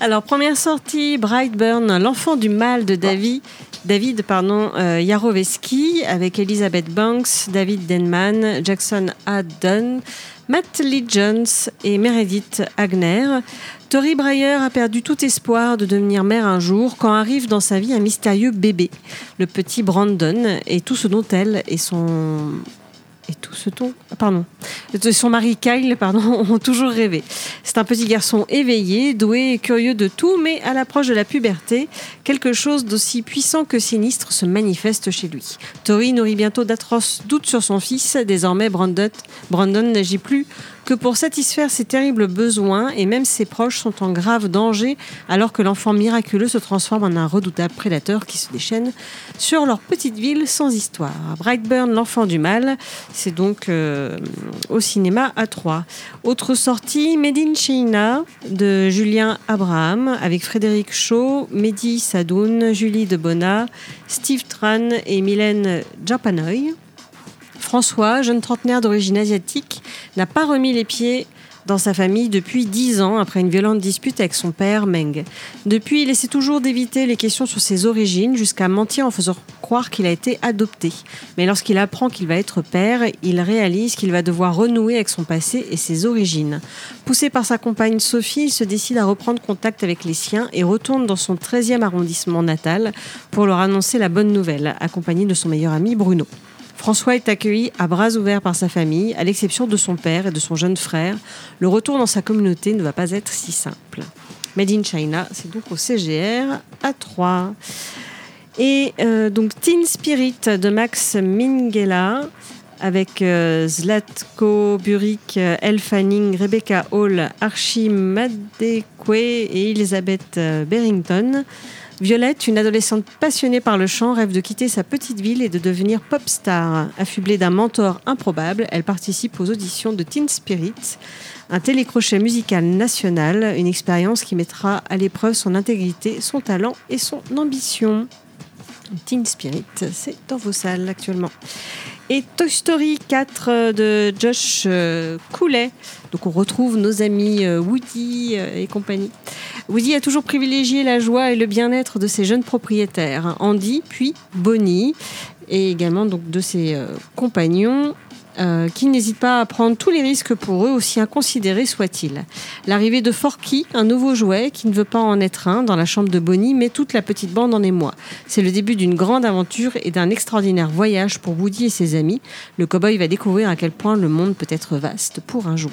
Alors première sortie, Brightburn, l'enfant du mal de David. David pardon, euh, avec Elizabeth Banks, David Denman, Jackson Haddon, Matt Lee Jones et Meredith Agner. Tori Breyer a perdu tout espoir de devenir mère un jour quand arrive dans sa vie un mystérieux bébé, le petit Brandon, et tout ce dont elle et son et tout ce ah, pardon son mari Kyle pardon [laughs] ont toujours rêvé. C'est un petit garçon éveillé, doué et curieux de tout, mais à l'approche de la puberté, quelque chose d'aussi puissant que sinistre se manifeste chez lui. Tori nourrit bientôt d'atroces doutes sur son fils. Désormais, Brandon, Brandon n'agit plus que pour satisfaire ses terribles besoins et même ses proches sont en grave danger alors que l'enfant miraculeux se transforme en un redoutable prédateur qui se déchaîne sur leur petite ville sans histoire. Brightburn, l'enfant du mal, c'est donc euh, au cinéma à 3. Autre sortie, Made in de Julien Abraham avec Frédéric Shaw, Mehdi Sadoun, Julie Debona, Steve Tran et Mylène Japanoy. François, jeune trentenaire d'origine asiatique, n'a pas remis les pieds dans sa famille depuis dix ans après une violente dispute avec son père Meng. Depuis, il essaie toujours d'éviter les questions sur ses origines jusqu'à mentir en faisant croire qu'il a été adopté. Mais lorsqu'il apprend qu'il va être père, il réalise qu'il va devoir renouer avec son passé et ses origines. Poussé par sa compagne Sophie, il se décide à reprendre contact avec les siens et retourne dans son 13e arrondissement natal pour leur annoncer la bonne nouvelle, accompagné de son meilleur ami Bruno. François est accueilli à bras ouverts par sa famille, à l'exception de son père et de son jeune frère. Le retour dans sa communauté ne va pas être si simple. Made in China, c'est donc au CGR à 3. Et euh, donc Teen Spirit de Max Minghella avec euh, Zlatko Burik, euh, Elle Fanning, Rebecca Hall, Archie Madekwe et Elizabeth Barrington. Violette, une adolescente passionnée par le chant, rêve de quitter sa petite ville et de devenir pop star. Affublée d'un mentor improbable, elle participe aux auditions de Teen Spirit, un télécrochet musical national, une expérience qui mettra à l'épreuve son intégrité, son talent et son ambition. Teen Spirit, c'est dans vos salles actuellement. Et Toy Story 4 de Josh euh, Coulet. Donc on retrouve nos amis euh, Woody euh, et compagnie. Woody a toujours privilégié la joie et le bien-être de ses jeunes propriétaires, Andy puis Bonnie, et également donc de ses euh, compagnons. Euh, qui n'hésitent pas à prendre tous les risques pour eux, aussi inconsidérés soient-ils. L'arrivée de Forky, un nouveau jouet qui ne veut pas en être un, dans la chambre de Bonnie, met toute la petite bande en émoi. C'est le début d'une grande aventure et d'un extraordinaire voyage pour Woody et ses amis. Le cowboy va découvrir à quel point le monde peut être vaste pour un jouet.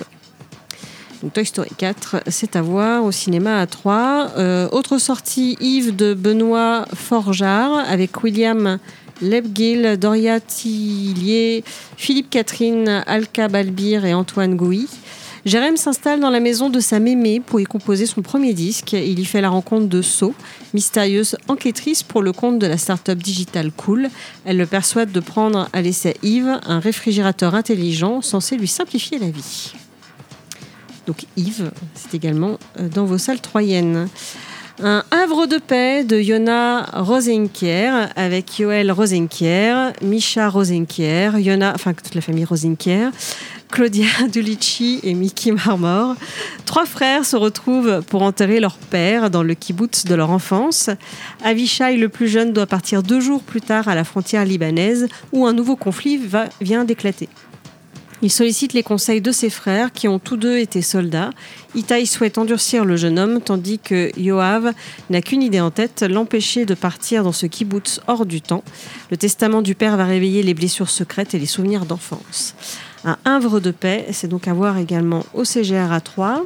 Toy Story 4, c'est à voir au cinéma à 3. Euh, autre sortie, Yves de Benoît Forjard avec William Lebguil, Doria Tillier, Philippe Catherine, Alka Balbir et Antoine Gouy. Jérém s'installe dans la maison de sa mémé pour y composer son premier disque. Il y fait la rencontre de So, mystérieuse enquêtrice pour le compte de la start-up digitale Cool. Elle le persuade de prendre à l'essai Yves, un réfrigérateur intelligent censé lui simplifier la vie. Donc Yves, c'est également euh, dans vos salles troyennes. Un havre de paix de Yona Rosenkier avec Yoel Rosenkier, Misha Rosenkier, Yona, enfin toute la famille Rosenkier. Claudia [laughs] Dulici et Mickey Marmor. Trois frères se retrouvent pour enterrer leur père dans le kibbutz de leur enfance. Avishai, le plus jeune, doit partir deux jours plus tard à la frontière libanaise où un nouveau conflit vient d'éclater. Il sollicite les conseils de ses frères qui ont tous deux été soldats. Itaï souhaite endurcir le jeune homme tandis que Yoav n'a qu'une idée en tête, l'empêcher de partir dans ce kibbutz hors du temps. Le testament du père va réveiller les blessures secrètes et les souvenirs d'enfance. Un havre de paix, c'est donc à voir également au CGR à 3.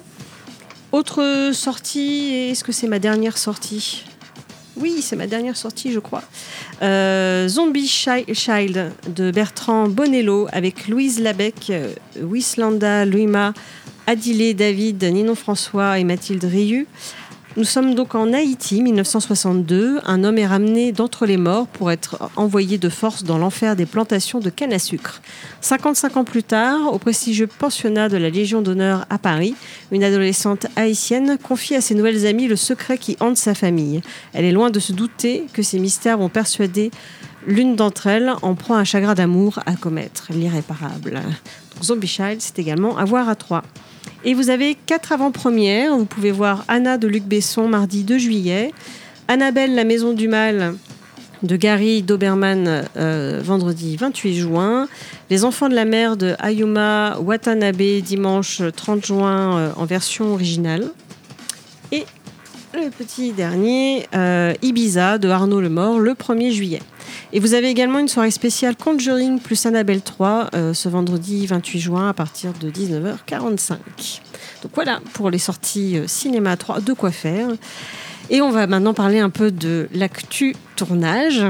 Autre sortie, est-ce que c'est ma dernière sortie? Oui, c'est ma dernière sortie, je crois. Euh, Zombie Chi- Child de Bertrand Bonello avec Louise Labec, euh, Wislanda, Luima, Adilé, David, Ninon François et Mathilde Rieu. Nous sommes donc en Haïti, 1962. Un homme est ramené d'entre les morts pour être envoyé de force dans l'enfer des plantations de canne à sucre. 55 ans plus tard, au prestigieux pensionnat de la Légion d'honneur à Paris, une adolescente haïtienne confie à ses nouvelles amies le secret qui hante sa famille. Elle est loin de se douter que ces mystères vont persuader l'une d'entre elles en à un chagrin d'amour à commettre, l'irréparable. Zombie Child, c'est également à voir à trois. Et vous avez quatre avant-premières. Vous pouvez voir Anna de Luc Besson mardi 2 juillet, Annabelle, la maison du mal de Gary Doberman euh, vendredi 28 juin, Les enfants de la mer de Ayuma Watanabe dimanche 30 juin euh, en version originale. Et le petit dernier, euh, Ibiza de Arnaud Lemort le 1er juillet. Et vous avez également une soirée spéciale Conjuring plus Annabelle 3 euh, ce vendredi 28 juin à partir de 19h45. Donc voilà pour les sorties euh, cinéma 3, de quoi faire. Et on va maintenant parler un peu de l'actu tournage.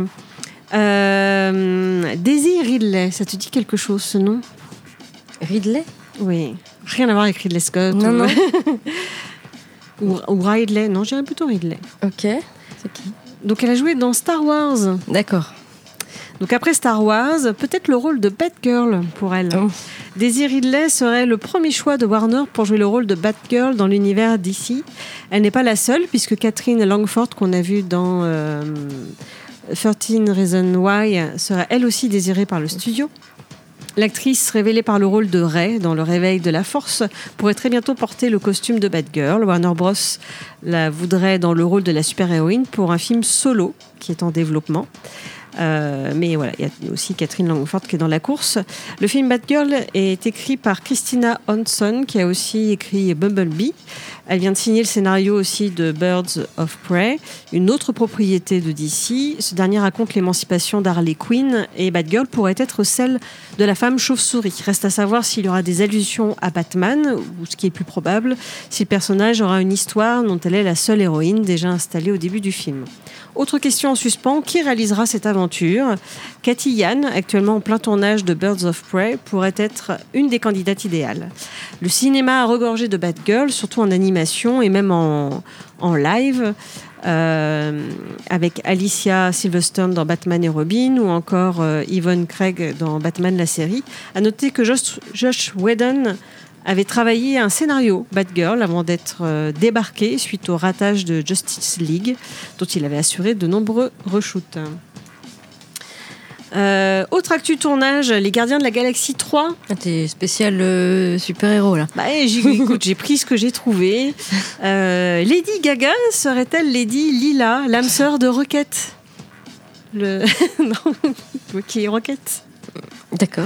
Euh, Daisy Ridley, ça te dit quelque chose ce nom? Ridley? Oui. Rien à voir avec Ridley Scott. Non, ou... non. ou, [laughs] ou Ridley. Non, j'irais plutôt Ridley. Ok. C'est qui? Donc elle a joué dans Star Wars. D'accord. Donc après Star Wars, peut-être le rôle de Batgirl pour elle. Oh. Daisy Ridley serait le premier choix de Warner pour jouer le rôle de Batgirl dans l'univers DC. Elle n'est pas la seule, puisque Catherine Langford, qu'on a vue dans euh, 13 Reasons Why, serait elle aussi désirée par le studio. L'actrice révélée par le rôle de Rey dans Le Réveil de la Force pourrait très bientôt porter le costume de Batgirl. Warner Bros. la voudrait dans le rôle de la super-héroïne pour un film solo qui est en développement. Euh, mais voilà, il y a aussi Catherine Langford qui est dans la course. Le film Batgirl est écrit par Christina Hanson, qui a aussi écrit Bumblebee. Elle vient de signer le scénario aussi de Birds of Prey, une autre propriété de DC. Ce dernier raconte l'émancipation d'Harley Quinn et Batgirl pourrait être celle de la femme chauve-souris. Reste à savoir s'il y aura des allusions à Batman, ou ce qui est plus probable, si le personnage aura une histoire dont elle est la seule héroïne déjà installée au début du film. Autre question en suspens, qui réalisera cette aventure? Cathy Yan, actuellement en plein tournage de Birds of Prey, pourrait être une des candidates idéales. Le cinéma a regorgé de Batgirl, surtout en animation et même en, en live, euh, avec Alicia Silverstone dans Batman et Robin ou encore euh, Yvonne Craig dans Batman la série. À noter que Josh, Josh Whedon avait travaillé un scénario Batgirl avant d'être euh, débarqué suite au ratage de Justice League, dont il avait assuré de nombreux reshoots. Euh, autre actu tournage, Les Gardiens de la Galaxie 3. Ah, T'es spécial euh, super-héros là. Bah, eh, [laughs] j'ai pris ce que j'ai trouvé. Euh, Lady Gaga serait-elle Lady Lila, l'âme sœur de Rocket? Le... [laughs] non, [laughs] qui est Rocket? D'accord.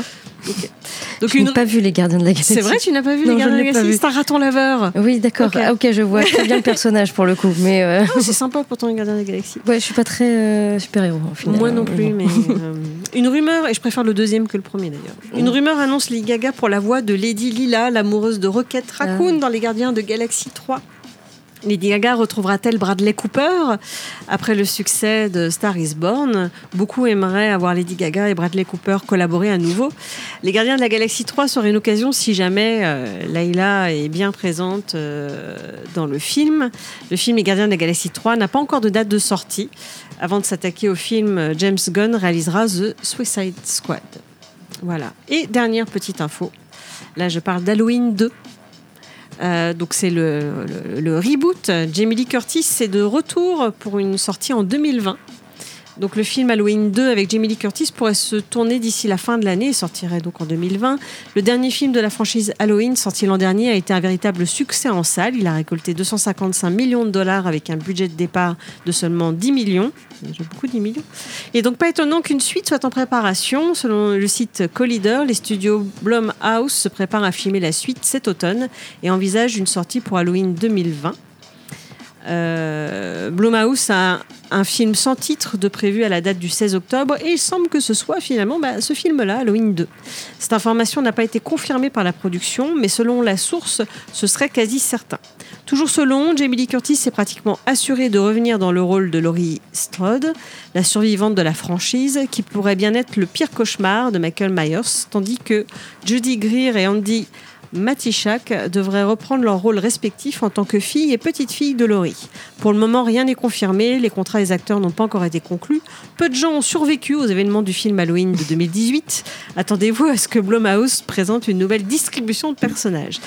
Donc je une... n'ai pas vu les Gardiens de la Galaxie. C'est vrai, tu n'as pas vu Non, Les Gardiens de la Galaxie. C'est un raton laveur. Oui, d'accord. Ok. Ah, ok, je vois très bien le personnage pour le coup, mais euh, Ah, c'est sympa pourtant Les Gardiens de la Galaxie. ouais, je suis pas très euh, super-héros en final. Moi non plus, mais [laughs] euh, une rumeur, et je préfère le deuxième que le premier d'ailleurs. Une rumeur annonce Lady Gaga pour la voix de Lady Lila, l'amoureuse de Rocket Raccoon dans Les Gardiens de Galaxie 3. Lady Gaga retrouvera-t-elle Bradley Cooper après le succès de Star is Born? Beaucoup aimeraient avoir Lady Gaga et Bradley Cooper collaborer à nouveau. Les Gardiens de la Galaxie 3 serait une occasion si jamais euh, est bien présente euh, dans le film. Le film Les Gardiens de la Galaxie 3 n'a pas encore de date de sortie. Avant de s'attaquer au film, euh, James Gunn réalisera The Suicide Squad. Voilà. Et dernière petite info. Là, je parle d'Halloween 2. Euh, donc c'est le, le- le reboot. Jamie Lee Curtis est de retour pour une sortie en 2020. Donc le film Halloween 2 avec Jamie Lee Curtis pourrait se tourner d'ici la fin de l'année et sortirait donc en 2020. Le dernier film de la franchise Halloween sorti l'an dernier a été un véritable succès en salle. Il a récolté 255 millions de dollars avec un budget de départ de seulement 10 millions. J'ai beaucoup 10 millions. Et donc pas étonnant qu'une suite soit en préparation. Selon le site Collider, les studios Blumhouse se préparent à filmer la suite cet automne et envisagent une sortie pour Halloween 2020. Euh, Blumhouse a un film sans titre de prévu à la date du 16 octobre et il semble que ce soit finalement bah, ce film-là, Halloween 2. Cette information n'a pas été confirmée par la production, mais selon la source, ce serait quasi certain. Toujours selon, Jamie Lee Curtis s'est pratiquement assurée de revenir dans le rôle de Laurie Strode, la survivante de la franchise, qui pourrait bien être le pire cauchemar de Michael Myers, tandis que Judy Greer et Andy Matichak devraient reprendre leur rôle respectif en tant que fille et petite fille de Laurie. Pour le moment, rien n'est confirmé, les contrats des acteurs n'ont pas encore été conclus. Peu de gens ont survécu aux événements du film Halloween de 2018. Attendez-vous à ce que Blumhouse présente une nouvelle distribution de personnages.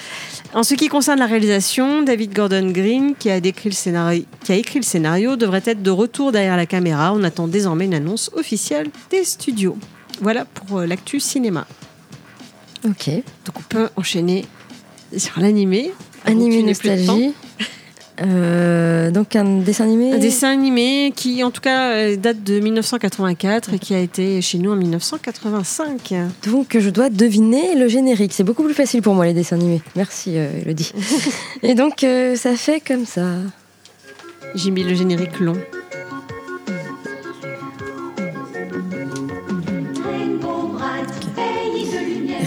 En ce qui concerne la réalisation, David Gordon Green, qui a, écrit le scénario, devrait être de retour derrière la caméra. On attend désormais une annonce officielle des studios. Voilà pour euh, l'actu cinéma. Ok. Donc on peut enchaîner sur l'animé. Animé nostalgie. Euh, donc un dessin animé. Un dessin animé qui, en tout cas, euh, date de 1984 et qui a été chez nous en 1985. Donc je dois deviner le générique. C'est beaucoup plus facile pour moi les dessins animés. Merci euh, Elodie. [laughs] Et donc euh, ça fait comme ça. J'ai mis le générique long.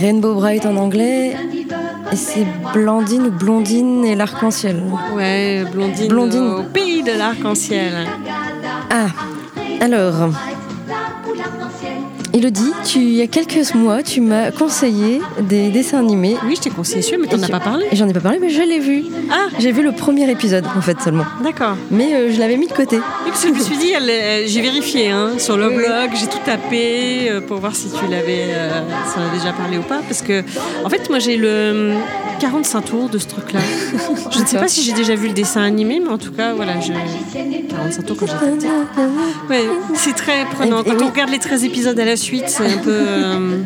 Rainbow Bright en anglais. Et c'est Blandine ou Blondine et l'arc-en-ciel. Ouais, Blondine, Blondine. au pays de l'arc-en-ciel. Ah, alors. Elodie, tu, il y a quelques mois, tu m'as conseillé des dessins animés. Oui, je t'ai conseillé celui, mais t'en as pas parlé. Et j'en ai pas parlé, mais je l'ai vu. Ah, J'ai vu le premier épisode, en fait, seulement. d'accord. Mais euh, je l'avais mis de côté. Oui, parce que je me suis dit, elle- j'ai vérifié hein, sur le Oui, blog, j'ai tout tapé euh, pour voir si tu l'avais, euh, si déjà parlé ou pas. Parce que, en fait, moi j'ai le hum, 45 tours de ce truc-là. [laughs] je ne sais pas si j'ai déjà vu le dessin animé, mais en tout cas, voilà, je... 45 tours quand j'étais petite. Ouais, c'est très prenant. Et- et Quand oui. on regarde les 13 épisodes à la suite, c'est un peu. euh,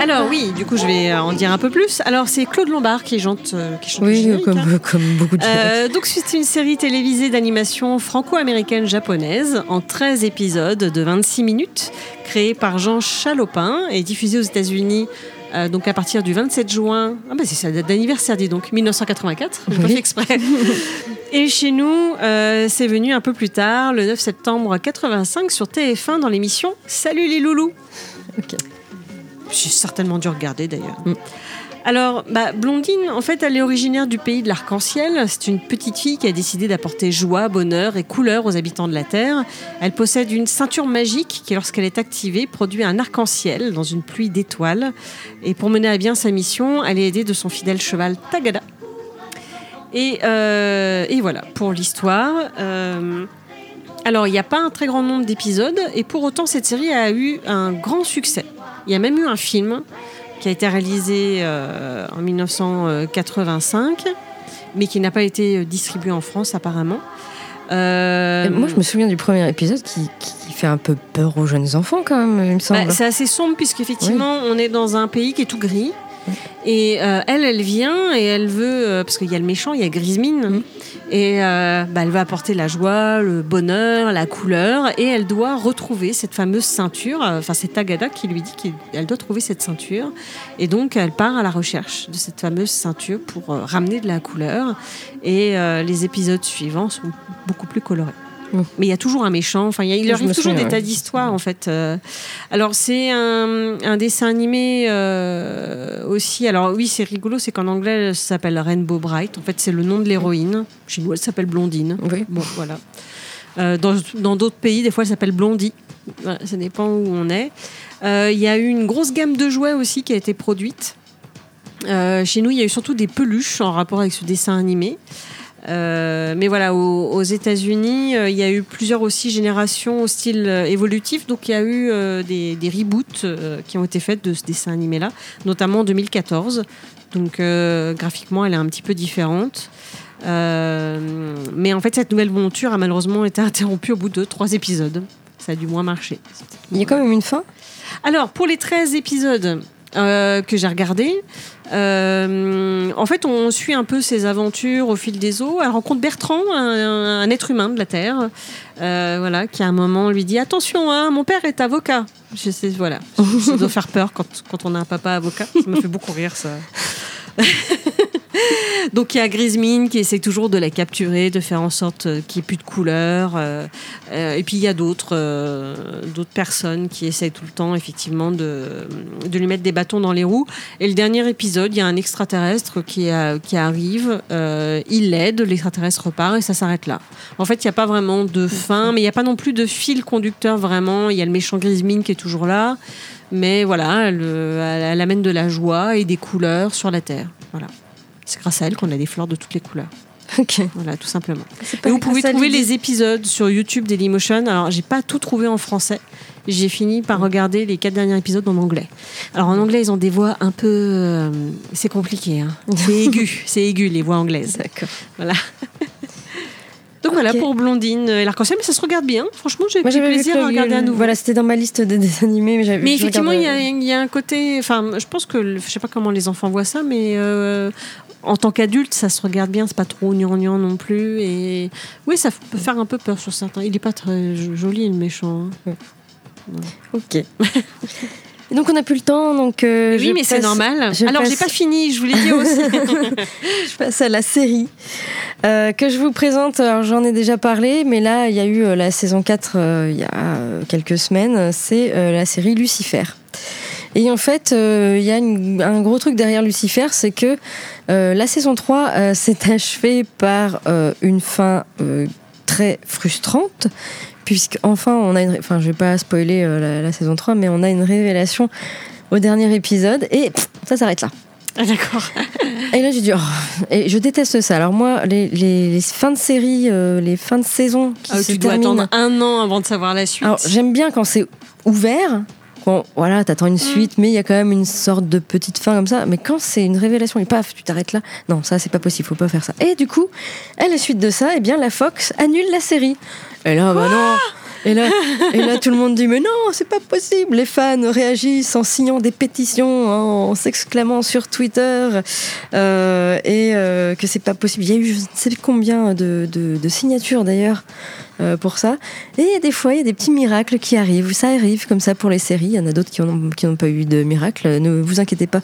Alors oui, du coup je vais en dire un peu plus. Alors c'est Claude Lombard qui chante, euh, qui chante Oui, comme, hein. comme beaucoup de Euh, donc c'est une série télévisée d'animation franco-américaine japonaise en 13 épisodes de 26 minutes, créée par Jean Chalopin et diffusée aux États-Unis euh, donc à partir du 27 juin. Ah bah c'est sa date d'anniversaire dis donc 1984. J'ai pas Oui. fait exprès. [laughs] et chez nous, euh, c'est venu un peu plus tard, le 9 septembre 85 sur TF1 dans l'émission Salut les loulous. Ok. J'ai certainement dû regarder d'ailleurs. Alors, bah, Blondine, en fait, elle est originaire du pays de l'arc-en-ciel. C'est une petite fille qui a décidé d'apporter joie, bonheur et couleur aux habitants de la Terre. Elle possède une ceinture magique qui, lorsqu'elle est activée, produit un arc-en-ciel dans une pluie d'étoiles. Et pour mener à bien sa mission, elle est aidée de son fidèle cheval Tagada. Et, euh, voilà, pour l'histoire. Euh, alors, il n'y a pas un très grand nombre d'épisodes, et pour autant, cette série a eu un grand succès. Il y a même eu un film qui a été réalisé euh, en 1985, mais qui n'a pas été distribué en France apparemment. Euh, Moi, je me souviens du premier épisode qui, qui fait un peu peur aux jeunes enfants, quand même, il me semble. bah, c'est assez sombre puisqu'effectivement on est dans un pays qui est tout gris. Et euh, elle, elle vient et elle veut, euh, parce qu'il y a le méchant, il y a Grismine, Mm. et euh, bah, elle va apporter la joie, le bonheur, la couleur, et elle doit retrouver cette fameuse ceinture. Enfin, c'est Tagada qui lui dit qu'elle doit trouver cette ceinture, et donc elle part à la recherche de cette fameuse ceinture pour ramener de la couleur. Et les épisodes suivants sont beaucoup plus colorés. Mm. Mais il y a toujours un méchant. Enfin, il y a- arrive toujours des tas d'histoires en fait. euh, alors c'est un, un dessin animé euh, aussi. Alors oui, c'est rigolo, c'est qu'en anglais ça s'appelle Rainbow Bright. En fait, c'est le nom de l'héroïne. Chez nous, elle s'appelle Blondine. Oui. Bon, voilà. Euh, dans d'autres pays, des fois, elle s'appelle Blondie. Voilà, ça dépend où on est. Il y a eu une grosse gamme de jouets aussi qui a été produite. Chez nous, il y a eu surtout des peluches en rapport avec ce dessin animé. Euh, mais voilà, aux, aux États-Unis, euh, il y a eu plusieurs aussi générations au style euh, évolutif. Donc il y a eu des, des reboots qui ont été faites de ce dessin animé-là, notamment en 2014. Donc graphiquement, elle est un petit peu différente. Mais en fait, cette nouvelle monture a malheureusement été interrompue au bout de trois épisodes. Ça a dû moins marcher. Il y a quand même une fin? Alors, pour les 13 épisodes que j'ai regardés, euh, en fait, on suit un peu ses aventures au fil des eaux. Elle rencontre Bertrand, un, être humain de la Terre, euh, voilà, qui à un moment lui dit Attention, hein, mon père est avocat. Je sais, voilà, ça doit faire peur quand on a un papa avocat. Ça me fait beaucoup rire, ça. [laughs] Donc il y a Grismine qui essaie toujours de la capturer, de faire en sorte euh, qu'il n'y ait plus de couleurs. euh, euh, et puis il y a d'autres d'autres personnes qui essayent tout le temps effectivement de, de lui mettre des bâtons dans les roues. Et le dernier épisode, il y a un extraterrestre qui, arrive, il l'aide, l'extraterrestre repart et ça s'arrête là. En fait, il n'y a pas vraiment de fin, mais il n'y a pas non plus de fil conducteur vraiment. Il y a le méchant Grismine qui est toujours là. Mais voilà, elle, elle amène de la joie et des couleurs sur la Terre. Voilà. C'est grâce à elle qu'on a des fleurs de toutes les couleurs. Ok. Voilà, tout simplement. Et vous pouvez trouver les épisodes sur YouTube Dailymotion. Alors, j'ai pas tout trouvé en français. J'ai fini par regarder les quatre derniers épisodes en anglais. Alors, en anglais, ils ont des voix un peu. euh, c'est compliqué. Hein. [laughs] C'est aigu. C'est aigu, les voix anglaises. D'accord. Voilà. Voilà pour Blondine et l'arc-en-ciel, mais ça se regarde bien. Franchement, j'ai pris plaisir à regarder à nouveau. Voilà, c'était dans ma liste de dessins animés, mais j'avais. Mais je effectivement, il y, a, regarde- il y a un côté. Enfin, je pense que. Je sais pas comment les enfants voient ça, mais euh, en tant qu'adulte, ça se regarde bien. C'est pas trop gnangnan non plus. Et oui, ça peut faire un peu peur sur certains. Il est pas très jo- joli, le méchant. hein. Ok. [laughs] Et donc on n'a plus le temps, donc. euh, oui, mais c'est normal. je Alors, j'ai passe- pas fini. Je voulais dire aussi. [laughs] [laughs] Je passe à la série euh, que je vous présente. Alors j'en ai déjà parlé, mais là il y a eu euh, la saison 4 euh, il y a quelques semaines. C'est la série Lucifer. Et en fait, il y a une- un gros truc derrière Lucifer, c'est que la saison 3 euh, s'est achevée par une fin très frustrante, puisque enfin on a une... Enfin, je vais pas spoiler euh, la, la saison 3, mais on a une révélation au dernier épisode, et pff, ça s'arrête là. Ah, D'accord. [laughs] Et là, j'ai dit, oh, et je déteste ça. Alors moi, les, les- les fins de série, euh, les fins de saison qui Ah, se tu dois terminent. attendre un an avant de savoir la suite. Alors j'aime bien quand c'est ouvert. Quand, voilà, t'attends Mm. une suite, mais il y a quand même une sorte de petite fin comme ça. Mais quand c'est une révélation et paf, tu t'arrêtes là. Non, ça c'est pas possible, faut pas faire ça. Et du coup, à la suite de ça, eh bien la Fox annule la série. Et là, bah non. Et là, tout le monde dit mais non, c'est pas possible. Les fans réagissent en signant des pétitions, hein, en s'exclamant sur Twitter euh, et euh, que c'est pas possible. Il y a eu je ne sais combien de, signatures d'ailleurs euh, pour ça. Et des fois, il y a des petits miracles qui arrivent. Ça arrive comme ça pour les séries. Il y en a d'autres qui n'ont pas eu de miracle. Ne vous inquiétez pas.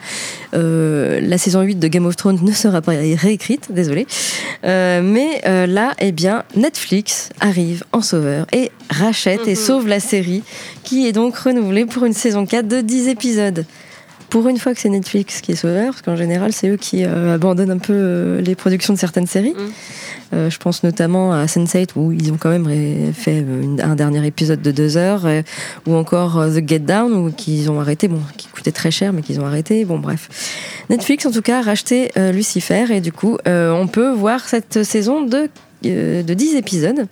Euh, la saison 8 de Game of Thrones ne sera pas réécrite, désolé. Mais là, eh bien, Netflix arrive en sauveur et rachète et Mhm. sauve la série qui est donc renouvelée pour une saison 4 de 10 épisodes. Pour une fois que c'est Netflix qui est sauveur, parce qu'en général, c'est eux qui euh, abandonnent un peu euh, les productions de certaines séries. Mhm. Euh, je pense notamment à Sense8 où ils ont quand même fait une- un dernier épisode de deux heures, ou encore The Get Down où qu'ils ont arrêté, bon, qui coûtait très cher mais qu'ils ont arrêté. Bon, bref. Netflix en tout cas a racheté Lucifer et du coup on peut voir cette saison de de 10 épisodes.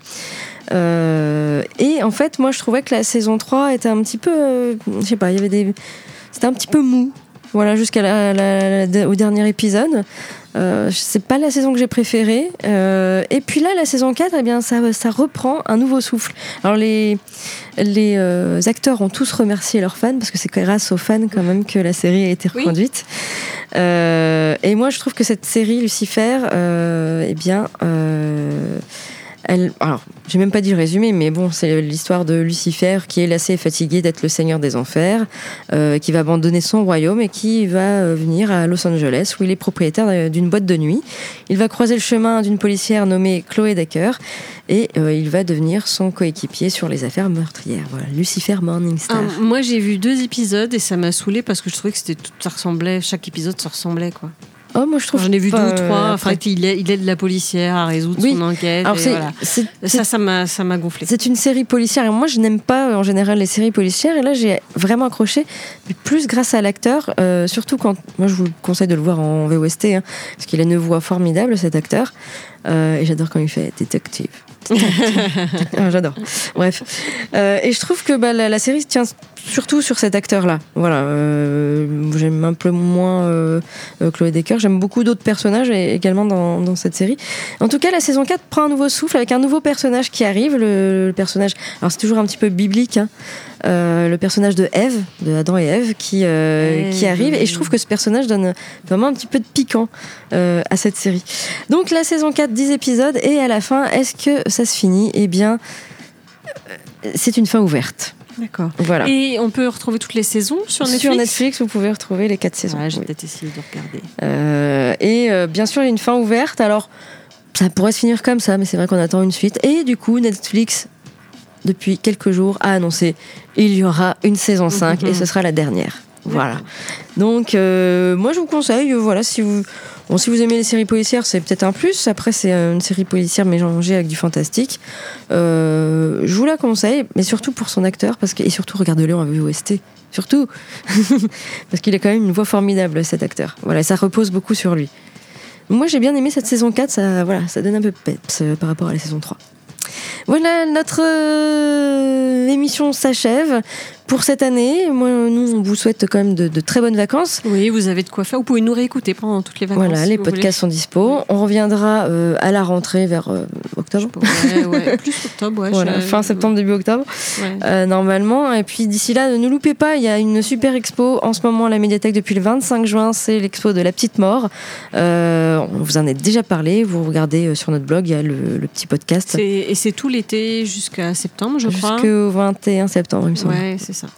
Euh, et en fait, moi je trouvais que la saison 3 était un petit peu, euh, je sais pas, il y avait des, c'était un petit peu mou. Voilà, jusqu'à la, la- la- au dernier épisode. Euh, c'est pas la saison que j'ai préférée. Euh, et puis là, la saison 4, eh bien, ça, ça reprend un nouveau souffle. Alors, les, les euh, acteurs ont tous remercié leurs fans, parce que c'est grâce aux fans quand même que la série a été reconduite. Et moi, je trouve que cette série, Lucifer, eh bien, elle, alors, j'ai même pas dit le résumé, mais bon, c'est l'histoire de Lucifer qui est lassé et fatigué d'être le seigneur des enfers, euh, qui va abandonner son royaume et qui va euh, venir à Los Angeles où il est propriétaire d'une boîte de nuit. Il va croiser le chemin d'une policière nommée Chloé Decker et euh, il va devenir son coéquipier sur les affaires meurtrières. Voilà, Lucifer Morningstar. Ah, moi, j'ai vu deux épisodes et ça m'a saoulé parce que je trouvais que c'était tout, ça ressemblait, chaque épisode se ressemblait quoi. Oh, moi je trouve. J'en ai vu deux ou trois. euh, Enfin, il aide, la policière à résoudre Oui. son enquête. Alors et voilà. Ça, ça m'a, ça m'a gonflé. C'est une série policière et moi je n'aime pas en général les séries policières et là j'ai vraiment accroché, mais plus grâce à l'acteur, euh, surtout quand moi je vous conseille de le voir en VOST hein, parce qu'il a une voix formidable cet acteur Euh, et j'adore quand il fait détective. Ah, J'adore. Bref. Euh, et je trouve que bah, la, la série tient surtout sur cet acteur-là. Voilà. euh, J'aime un peu moins euh, Chloé Decker. J'aime beaucoup d'autres personnages également dans, cette série. En tout cas, la saison 4 prend un nouveau souffle avec un nouveau personnage qui arrive. Le, le personnage. Alors, c'est toujours un petit peu biblique. hein. Euh, le personnage de Ève, de Adam et Ève, qui, euh, qui arrive. Et je trouve que ce personnage donne vraiment un petit peu de piquant euh, à cette série. Donc la saison 4, 10 épisodes, et à la fin, est-ce que ça se finit? Eh bien, c'est une fin ouverte. D'accord. Voilà. Et on peut retrouver toutes les saisons sur Netflix Sur Netflix, vous pouvez retrouver les 4 saisons. J'ai Oui. peut-être essayé de regarder. Et bien sûr, il y a une fin ouverte. Alors, ça pourrait se finir comme ça, mais c'est vrai qu'on attend une suite. Et du coup, Netflix, depuis quelques jours, a annoncé il y aura une saison 5 et ce sera la dernière. Voilà. Donc, euh, moi, je vous conseille, euh, voilà, si vous, bon, si vous aimez les séries policières, c'est peut-être un plus. Après, c'est euh, une série policière mélangée avec du fantastique. Euh, je vous la conseille, mais surtout pour son acteur, parce que, et surtout, regardez-le en VOST. Surtout, [laughs] parce qu'il a quand même une voix formidable, cet acteur. Voilà, ça repose beaucoup sur lui. Moi, j'ai bien aimé cette saison 4, ça, voilà, ça donne un peu de peps par rapport à la saison 3. Voilà, notre euh, émission s'achève pour cette année. Moi, nous, on vous souhaite quand même de, de très bonnes vacances. Oui, vous avez de quoi faire. Vous pouvez nous réécouter pendant toutes les vacances. Voilà, si les podcasts sont dispo. On reviendra euh, à la rentrée vers euh, octobre. Ouais, ouais. [laughs] Plus octobre, ouais. Voilà, je- fin septembre, début octobre, euh, normalement. Et puis d'ici là, ne loupez pas, il y a une super expo en ce moment à la médiathèque depuis le 25 juin. C'est l'expo de la petite mort. On vous en a déjà parlé. Vous regardez sur notre blog, il y a le, le petit podcast. Et c'est tout l'été jusqu'à septembre, je crois. Jusqu'au 21 septembre, il me semble. Ouais, c'est ça.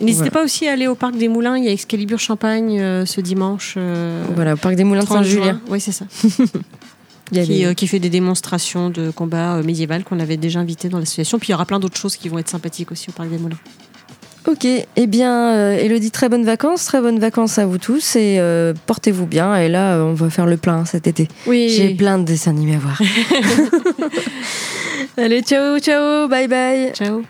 N'hésitez Voilà. pas aussi à aller au Parc des Moulins. Il y a Excalibur Champagne euh, ce dimanche. euh, Voilà, au parc des Moulins de 30 Saint-Julien. Oui, c'est ça. [laughs] Il y a Qui, des- euh, qui fait des démonstrations de combat médiéval qu'on avait déjà invité dans l'association. Puis il y aura plein d'autres choses qui vont être sympathiques aussi au Parc des Moulins. Ok, eh bien, Elodie, très bonnes vacances, très bonnes vacances à vous tous et euh, portez-vous bien. Et là, on va faire le plein cet été. Oui. J'ai plein de dessins animés à voir. [laughs] [laughs] Allez, ciao, ciao, bye bye. Ciao.